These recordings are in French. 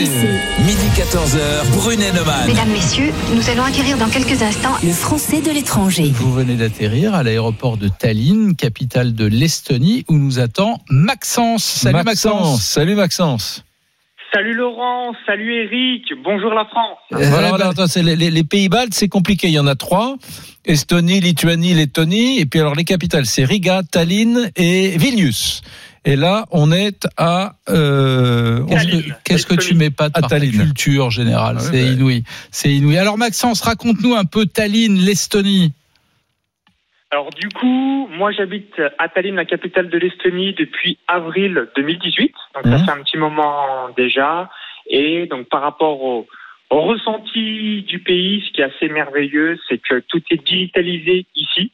Midi 14h, Brunet Neumann. Mesdames, Messieurs, nous allons acquérir dans quelques instants le français de l'étranger. Vous venez d'atterrir à l'aéroport de Tallinn, capitale de l'Estonie, où nous attend Maxence. Salut Maxence. Salut Maxence. Salut Laurent, salut Eric, bonjour la France. Euh, voilà, voilà, attends, c'est les, les- les pays baltes, c'est compliqué. Il y en a trois Estonie, Lituanie, Lettonie. Et puis alors les capitales, c'est Riga, Tallinn et Vilnius. Et là, on est à. Euh, Qu'est-ce que, tu mets pas de ta Tallinn. culture générale Ah C'est bah. inouï. C'est inouï. Alors Maxence, raconte-nous un peu Tallinn, l'Estonie. Alors du coup, moi j'habite à Tallinn, la capitale de l'Estonie, depuis avril 2018. Donc ça Mhm. fait un petit moment déjà. Et donc par rapport au, au ressenti du pays, ce qui est assez merveilleux, c'est que tout est digitalisé ici.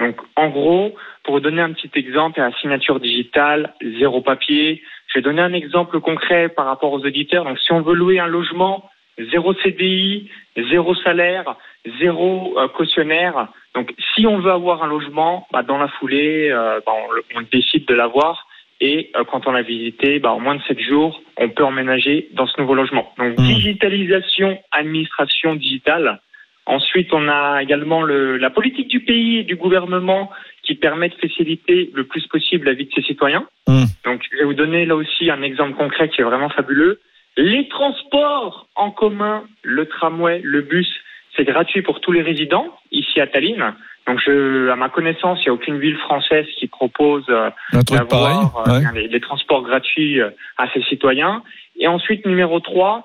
Donc en gros, pour vous donner un petit exemple, la signature digitale, zéro papier. Je vais donner un exemple concret par rapport aux auditeurs. Donc si on veut louer un logement, zéro CDI, zéro salaire, zéro euh, cautionnaire. Donc, si on veut avoir un logement, bah, dans la foulée, euh, bah, on, on décide de l'avoir. Et euh, quand on l'a visité, bah, en moins de 7 jours, on peut emménager dans ce nouveau logement. Donc, Mmh. digitalisation, administration digitale. Ensuite, on a également le, la politique du pays et du gouvernement qui permet de faciliter le plus possible la vie de ses citoyens. Mmh. Donc, je vais vous donner là aussi un exemple concret qui est vraiment fabuleux. Les transports en commun, le tramway, le bus, c'est gratuit pour tous les résidents ici à Tallinn. Donc, je, à ma connaissance, il n'y a aucune ville française qui propose euh, d'avoir euh, ouais. bien, les, les transports gratuits euh, à ses citoyens. Et ensuite, numéro 3,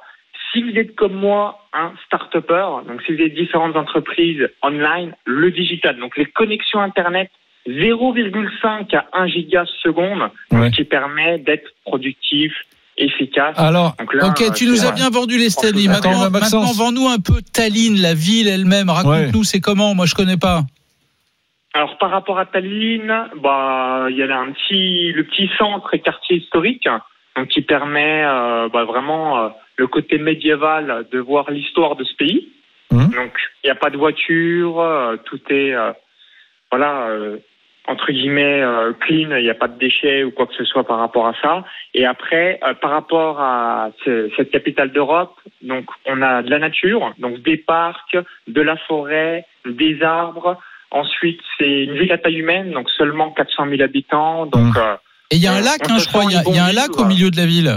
si vous êtes comme moi un start-upper, donc si vous êtes différentes entreprises online, le digital, donc les connexions Internet 0,5 à 1 giga seconde, donc Ouais. ce qui permet d'être productif, efficace. Alors, là, Ok, tu nous as bien vendu l'Estonie. Attends, Maintenant, maintenant vends-nous un peu Tallinn, la ville elle-même. Raconte-nous, c'est comment? Moi, je connais pas. Alors par rapport à Tallinn, bah il y a un petit le petit centre et quartier historique donc qui permet euh, bah, vraiment euh, le côté médiéval de voir l'histoire de ce pays. Mhm. Donc il n'y a pas de voiture, euh, tout est euh, voilà euh, entre guillemets euh, clean, il n'y a pas de déchets ou quoi que ce soit par rapport à ça. Et après par rapport à ce- cette capitale d'Europe, donc on a de la nature, donc des parcs, de la forêt, des arbres. Ensuite, c'est une ville à taille humaine, donc seulement 400 000 habitants. Donc, Mmh. Et il y a un lac, hein, je crois. Il y a, y un lac au milieu de la ville.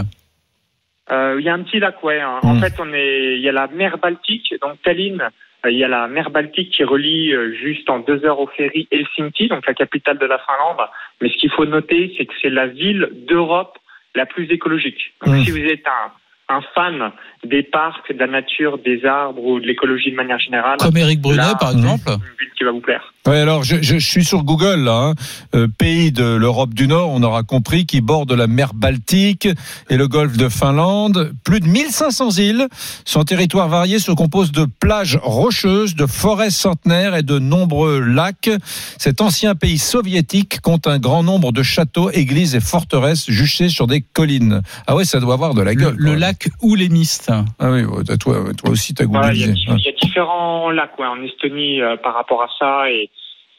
Euh, il y a un petit lac, ouais. hein. Mmh. En fait, on est, il y a la mer Baltique, donc Tallinn. euh, Il y a la mer Baltique qui relie euh, juste en deux heures au ferry Helsinki, donc la capitale de la Finlande. Mais ce qu'il faut noter, c'est que c'est la ville d'Europe la plus écologique. Donc, Mmh. si vous êtes un, un fan des parcs, de la nature, des arbres ou de l'écologie de manière générale, Comme Eric Brunet, Là, par exemple. une ville qui va vous plaire. Ouais, alors je, je, je suis sur Google là, hein. Euh, pays de l'Europe du Nord, on aura compris, qui borde la mer Baltique et le golfe de Finlande. Plus de 1500 îles. Son territoire varié se compose de plages rocheuses, de forêts centenaires et de nombreux lacs. Cet ancien pays soviétique compte un grand nombre de châteaux, églises et forteresses juchées sur des collines. Ah ouais, ça doit avoir de la Le, gueule. le lac Oulémiste. Ah oui, toi, toi aussi t'as Voilà, il, y a, googlisé. il y a différents lacs ouais, en Estonie euh, par rapport à ça et,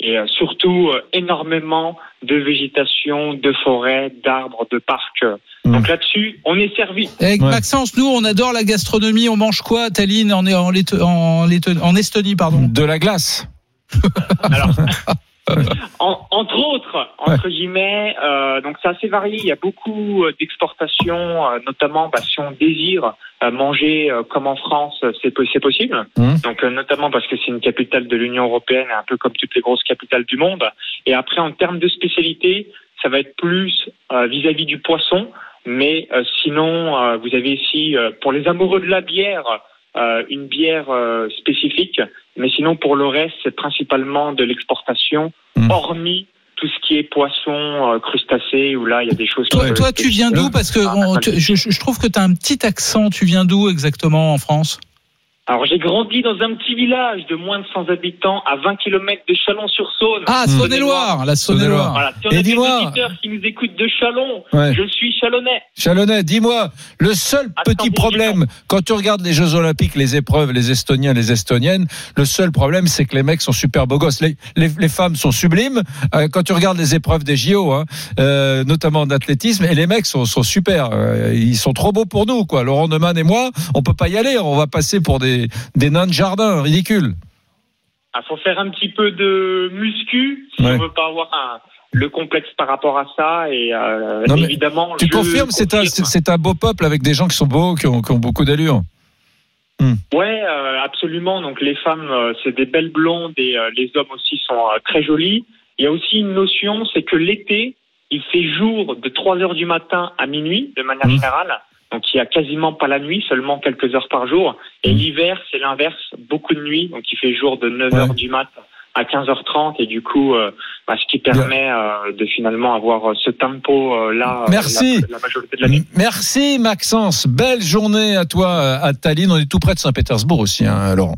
et euh, surtout euh, énormément de végétation, de forêts, d'arbres, de parcs. Mm. Donc là-dessus, on est servi. Ouais. Maxence, nous, on adore la gastronomie. On mange quoi à Tallinn, en, en, en, en Estonie, pardon? De la glace. Alors, en- entre autres, entre guillemets, euh, donc c'est assez varié. Il y a beaucoup euh, d'exportations, euh, notamment bah, si on désire euh, manger euh, comme en France, euh, c'est po- c'est possible. Mhm. Donc euh, notamment parce que c'est une capitale de l'Union européenne, un peu comme toutes les grosses capitales du monde. Et après, en termes de spécialité, ça va être plus euh, vis-à-vis du poisson. Mais euh, sinon, euh, vous avez ici, euh, pour les amoureux de la bière, euh, une bière euh, spécifique. Mais sinon, pour le reste, c'est principalement de l'exportation, Mm. hormis tout ce qui est poisson, euh, crustacés, où là, il y a des choses... qui Toi, toi tu viens d'où? Parce que Ah, on- pas tu- mal. je, je trouve que tu as un petit accent. Tu viens d'où exactement en France? Alors j'ai grandi dans un petit village de moins de 100 habitants à 20 km de Chalon-sur-Saône. Ah, Saône-et-Loire, la Saône-et-Loire. Voilà. Si on Et a des dis-moi- auditeurs qui nous écoutent de Chalon, Ouais. je suis chalonnais. Chalonnais, dis-moi, le seul Attends, petit problème, quand tu regardes les Jeux Olympiques, les épreuves, les Estoniens, les Estoniennes, le seul problème, c'est que les mecs sont super beaux gosses. Les, les, les femmes sont sublimes. Euh, quand tu regardes les épreuves des JO, hein, euh, notamment d'athlétisme, et les mecs sont, sont super. Euh, ils sont trop beaux pour nous, quoi. Laurent Neumann et moi, on peut pas y aller. On va passer pour des, des nains de jardin, ridicule. Il faut faire un petit peu de muscu si Ouais. on veut pas avoir un- le complexe par rapport à ça. Et euh, Non, évidemment, Tu confirmes, c'est un, beau peuple avec des gens qui sont beaux, qui ont, qui ont beaucoup d'allure. Ouais, euh, absolument. Donc les femmes, euh, c'est des belles blondes et les hommes aussi sont très jolis. Il y a aussi une notion, c'est que l'été, il fait jour de 3 heures du matin à minuit, de manière Mhm. générale. Donc il y a quasiment pas la nuit, seulement quelques heures par jour. Et Mhm. l'hiver, c'est l'inverse, beaucoup de nuit. Donc il fait jour de 9 heures Ouais. du mat à 15h30 et du coup, euh, bah, ce qui permet euh, de finalement avoir euh, ce tempo euh, là Merci. la, la majorité de l'année. Merci Maxence, belle journée à toi à Tallinn. On est tout près de Saint-Pétersbourg aussi, hein, Laurent.